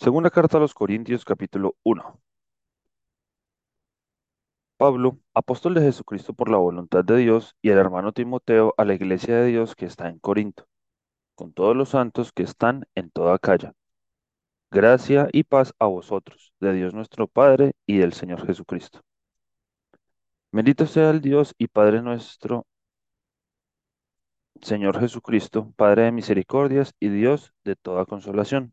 Segunda carta a los Corintios, capítulo 1. Pablo, apóstol de Jesucristo por la voluntad de Dios, y el hermano Timoteo a la iglesia de Dios que está en Corinto, con todos los santos que están en toda calle. Gracia y paz a vosotros, de Dios nuestro Padre y del Señor Jesucristo. Bendito sea el Dios y Padre nuestro, Señor Jesucristo, Padre de misericordias y Dios de toda consolación,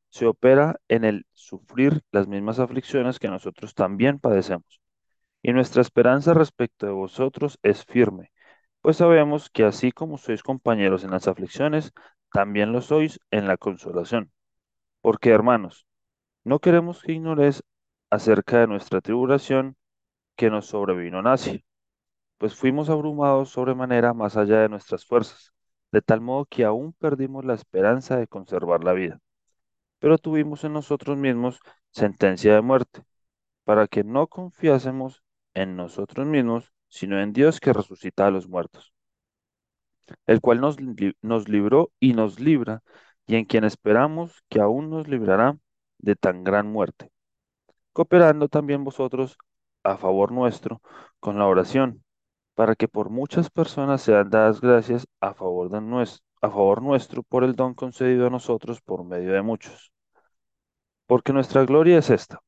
se opera en el sufrir las mismas aflicciones que nosotros también padecemos. Y nuestra esperanza respecto de vosotros es firme, pues sabemos que así como sois compañeros en las aflicciones, también lo sois en la consolación. Porque, hermanos, no queremos que ignores acerca de nuestra tribulación que nos sobrevino en Asia, pues fuimos abrumados sobremanera más allá de nuestras fuerzas, de tal modo que aún perdimos la esperanza de conservar la vida pero tuvimos en nosotros mismos sentencia de muerte, para que no confiásemos en nosotros mismos, sino en Dios que resucita a los muertos, el cual nos, nos libró y nos libra, y en quien esperamos que aún nos librará de tan gran muerte, cooperando también vosotros a favor nuestro con la oración, para que por muchas personas sean dadas gracias a favor, de a favor nuestro por el don concedido a nosotros por medio de muchos. Porque nuestra gloria es esta,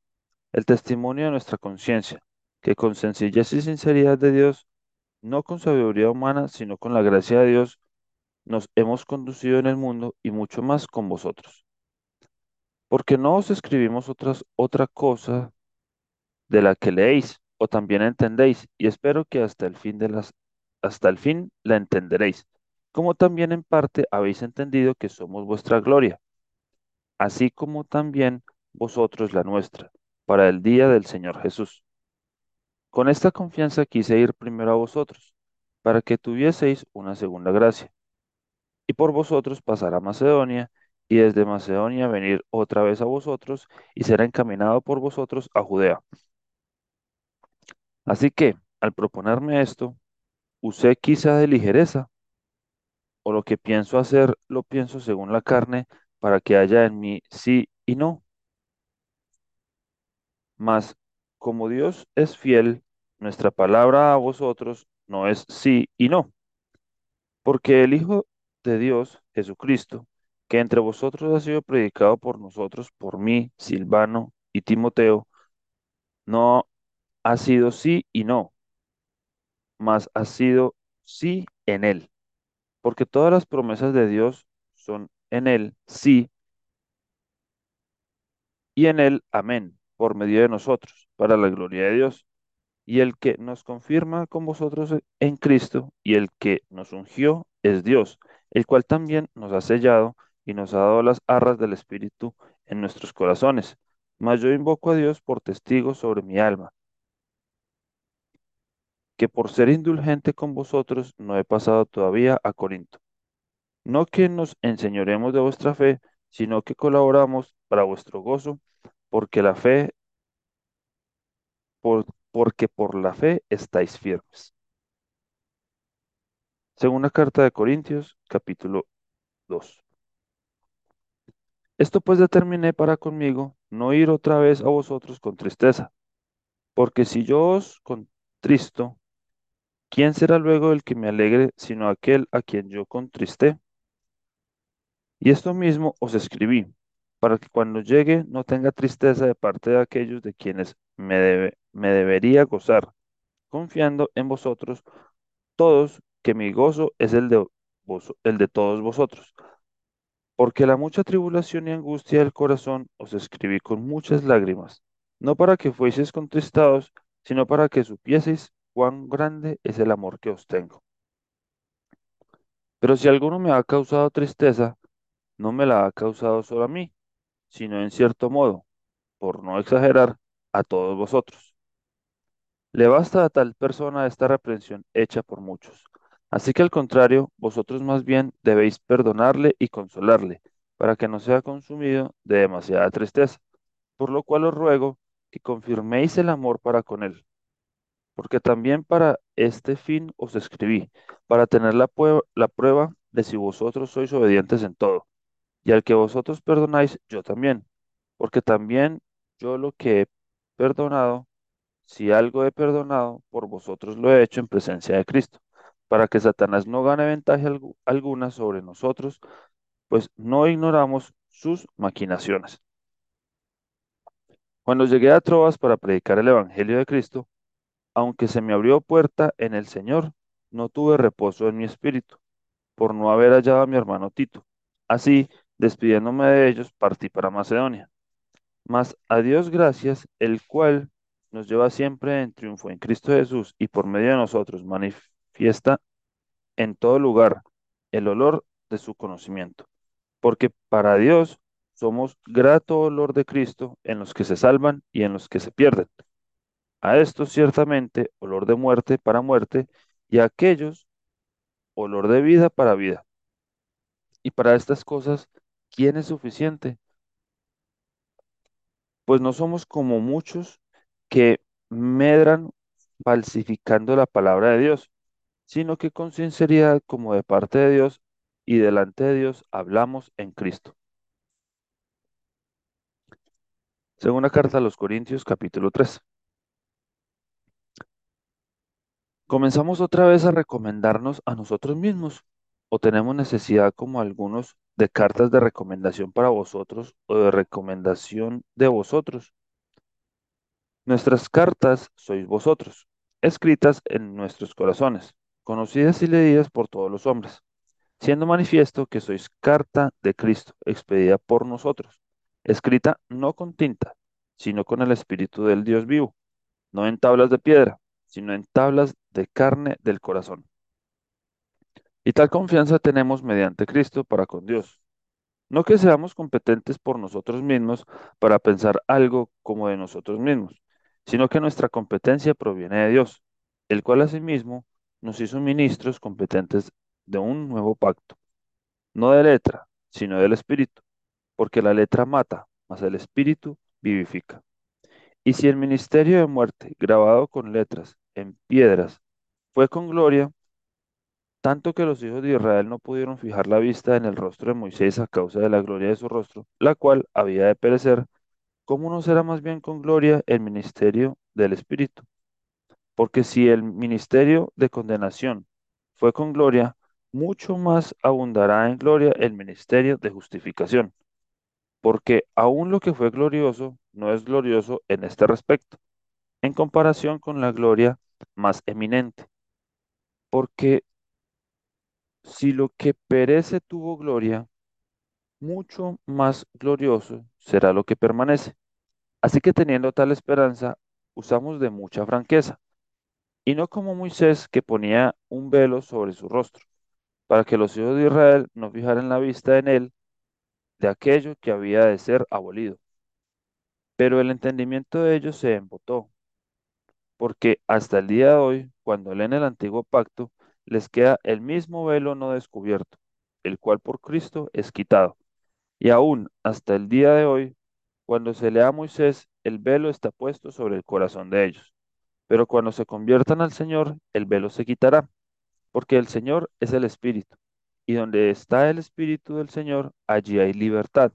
el testimonio de nuestra conciencia, que con sencillez y sinceridad de Dios, no con sabiduría humana, sino con la gracia de Dios, nos hemos conducido en el mundo y mucho más con vosotros. Porque no os escribimos otras, otra cosa de la que leéis o también entendéis, y espero que hasta el fin de las, hasta el fin la entenderéis, como también en parte habéis entendido que somos vuestra gloria, así como también vosotros la nuestra, para el día del Señor Jesús. Con esta confianza quise ir primero a vosotros, para que tuvieseis una segunda gracia, y por vosotros pasar a Macedonia, y desde Macedonia venir otra vez a vosotros, y ser encaminado por vosotros a Judea. Así que, al proponerme esto, usé quizá de ligereza, o lo que pienso hacer lo pienso según la carne, para que haya en mí sí y no. Mas como Dios es fiel, nuestra palabra a vosotros no es sí y no. Porque el Hijo de Dios, Jesucristo, que entre vosotros ha sido predicado por nosotros, por mí, Silvano y Timoteo, no ha sido sí y no, mas ha sido sí en él. Porque todas las promesas de Dios son en él sí y en él amén por medio de nosotros, para la gloria de Dios. Y el que nos confirma con vosotros en Cristo y el que nos ungió es Dios, el cual también nos ha sellado y nos ha dado las arras del Espíritu en nuestros corazones. Mas yo invoco a Dios por testigo sobre mi alma, que por ser indulgente con vosotros no he pasado todavía a Corinto. No que nos enseñoremos de vuestra fe, sino que colaboramos para vuestro gozo porque la fe, por, porque por la fe estáis firmes. Segunda carta de Corintios, capítulo 2. Esto pues determiné para conmigo no ir otra vez a vosotros con tristeza, porque si yo os contristo, ¿quién será luego el que me alegre sino aquel a quien yo contristé? Y esto mismo os escribí, para que cuando llegue no tenga tristeza de parte de aquellos de quienes me, me debería gozar, confiando en vosotros todos, que mi gozo es el de, el de todos vosotros. Porque la mucha tribulación y angustia del corazón os escribí con muchas lágrimas, no para que fueseis contristados, sino para que supieseis cuán grande es el amor que os tengo. Pero si alguno me ha causado tristeza, no me la ha causado solo a mí, sino en cierto modo, por no exagerar, a todos vosotros. Le basta a tal persona esta reprensión hecha por muchos. Así que al contrario, vosotros más bien debéis perdonarle y consolarle, para que no sea consumido de demasiada tristeza. Por lo cual os ruego que confirméis el amor para con él, porque también para este fin os escribí, para tener la, la prueba de si vosotros sois obedientes en todo. Y al que vosotros perdonáis, yo también, porque también yo lo que he perdonado, si algo he perdonado, por vosotros lo he hecho en presencia de Cristo, para que Satanás no gane ventaja algu- alguna sobre nosotros, pues no ignoramos sus maquinaciones. Cuando llegué a Troas para predicar el Evangelio de Cristo, aunque se me abrió puerta en el Señor, no tuve reposo en mi espíritu, por no haber hallado a mi hermano Tito. Así, despidiéndome de ellos, partí para Macedonia. Mas a Dios gracias, el cual nos lleva siempre en triunfo en Cristo Jesús y por medio de nosotros manifiesta en todo lugar el olor de su conocimiento. Porque para Dios somos grato olor de Cristo en los que se salvan y en los que se pierden. A estos ciertamente olor de muerte para muerte y a aquellos olor de vida para vida. Y para estas cosas, ¿quién es suficiente? Pues no somos como muchos que medran falsificando la palabra de Dios, sino que con sinceridad como de parte de Dios y delante de Dios hablamos en Cristo. Segunda carta a los Corintios capítulo 3. ¿Comenzamos otra vez a recomendarnos a nosotros mismos? ¿O tenemos necesidad, como algunos, de cartas de recomendación para vosotros o de recomendación de vosotros? Nuestras cartas sois vosotros, escritas en nuestros corazones, conocidas y leídas por todos los hombres, siendo manifiesto que sois carta de Cristo, expedida por nosotros, escrita no con tinta, sino con el Espíritu del Dios vivo, no en tablas de piedra, sino en tablas de carne del corazón. Y tal confianza tenemos mediante Cristo para con Dios. No que seamos competentes por nosotros mismos para pensar algo como de nosotros mismos, sino que nuestra competencia proviene de Dios, el cual asimismo nos hizo ministros competentes de un nuevo pacto, no de letra, sino del Espíritu, porque la letra mata, mas el Espíritu vivifica. Y si el ministerio de muerte, grabado con letras en piedras, fue con gloria, tanto que los hijos de Israel no pudieron fijar la vista en el rostro de Moisés a causa de la gloria de su rostro, la cual había de perecer, ¿cómo no será más bien con gloria el ministerio del Espíritu? Porque si el ministerio de condenación fue con gloria, mucho más abundará en gloria el ministerio de justificación. Porque aún lo que fue glorioso no es glorioso en este respecto, en comparación con la gloria más eminente. Porque si lo que perece tuvo gloria, mucho más glorioso será lo que permanece. Así que teniendo tal esperanza, usamos de mucha franqueza, y no como Moisés que ponía un velo sobre su rostro, para que los hijos de Israel no fijaran la vista en él de aquello que había de ser abolido. Pero el entendimiento de ellos se embotó, porque hasta el día de hoy, cuando leen el antiguo pacto, les queda el mismo velo no descubierto, el cual por Cristo es quitado. Y aún hasta el día de hoy, cuando se lea a Moisés, el velo está puesto sobre el corazón de ellos. Pero cuando se conviertan al Señor, el velo se quitará, porque el Señor es el Espíritu. Y donde está el Espíritu del Señor, allí hay libertad.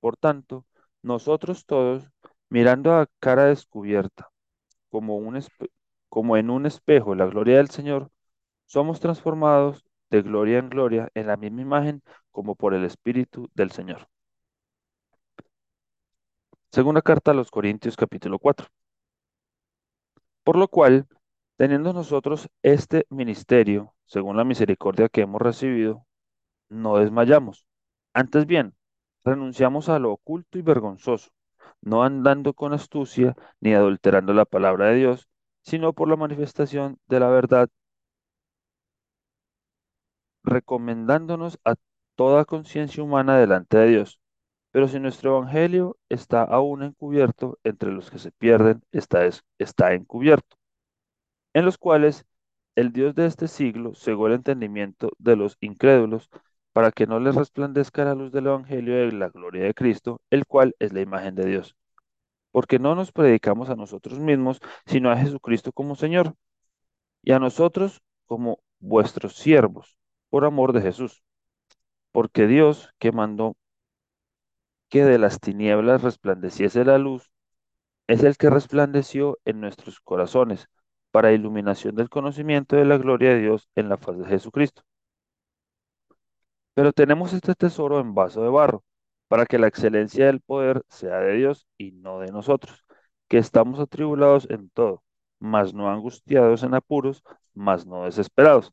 Por tanto, nosotros todos, mirando a cara descubierta, como, un como en un espejo la gloria del Señor, somos transformados de gloria en gloria en la misma imagen como por el Espíritu del Señor. Segunda carta a los Corintios capítulo 4. Por lo cual, teniendo nosotros este ministerio, según la misericordia que hemos recibido, no desmayamos. Antes bien, renunciamos a lo oculto y vergonzoso, no andando con astucia ni adulterando la palabra de Dios, sino por la manifestación de la verdad, recomendándonos a toda conciencia humana delante de Dios. Pero si nuestro evangelio está aún encubierto, entre los que se pierden está, es- está encubierto, en los cuales el Dios de este siglo cegó el entendimiento de los incrédulos para que no les resplandezca la luz del evangelio de la gloria de Cristo, el cual es la imagen de Dios. Porque no nos predicamos a nosotros mismos, sino a Jesucristo como Señor, y a nosotros como vuestros siervos, por amor de Jesús. Porque Dios, que mandó que de las tinieblas resplandeciese la luz, es el que resplandeció en nuestros corazones para iluminación del conocimiento de la gloria de Dios en la faz de Jesucristo. Pero tenemos este tesoro en vaso de barro, para que la excelencia del poder sea de Dios y no de nosotros, que estamos atribulados en todo, mas no angustiados en apuros, mas no desesperados,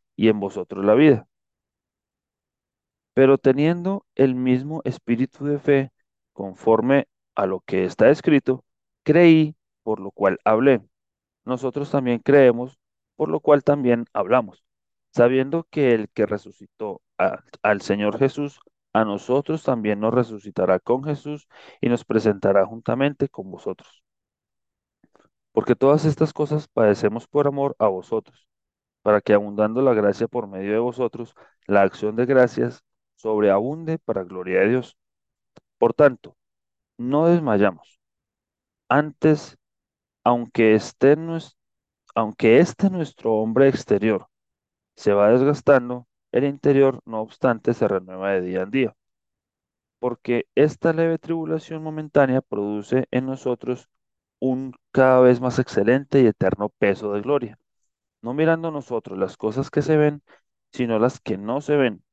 y en vosotros la vida. Pero teniendo el mismo espíritu de fe, conforme a lo que está escrito, creí, por lo cual hablé. Nosotros también creemos, por lo cual también hablamos, sabiendo que el que resucitó al Señor Jesús, a nosotros también nos resucitará con Jesús y nos presentará juntamente con vosotros. Porque todas estas cosas padecemos por amor a vosotros para que abundando la gracia por medio de vosotros, la acción de gracias sobreabunde para gloria de Dios. Por tanto, no desmayamos. Antes, aunque esté aunque este nuestro hombre exterior se va desgastando, el interior, no obstante, se renueva de día en día, porque esta leve tribulación momentánea produce en nosotros un cada vez más excelente y eterno peso de gloria, no mirando nosotros las cosas que se ven, sino las que no se ven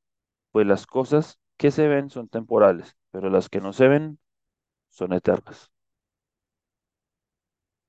pues las cosas que se ven son temporales, pero las que no se ven son eternas.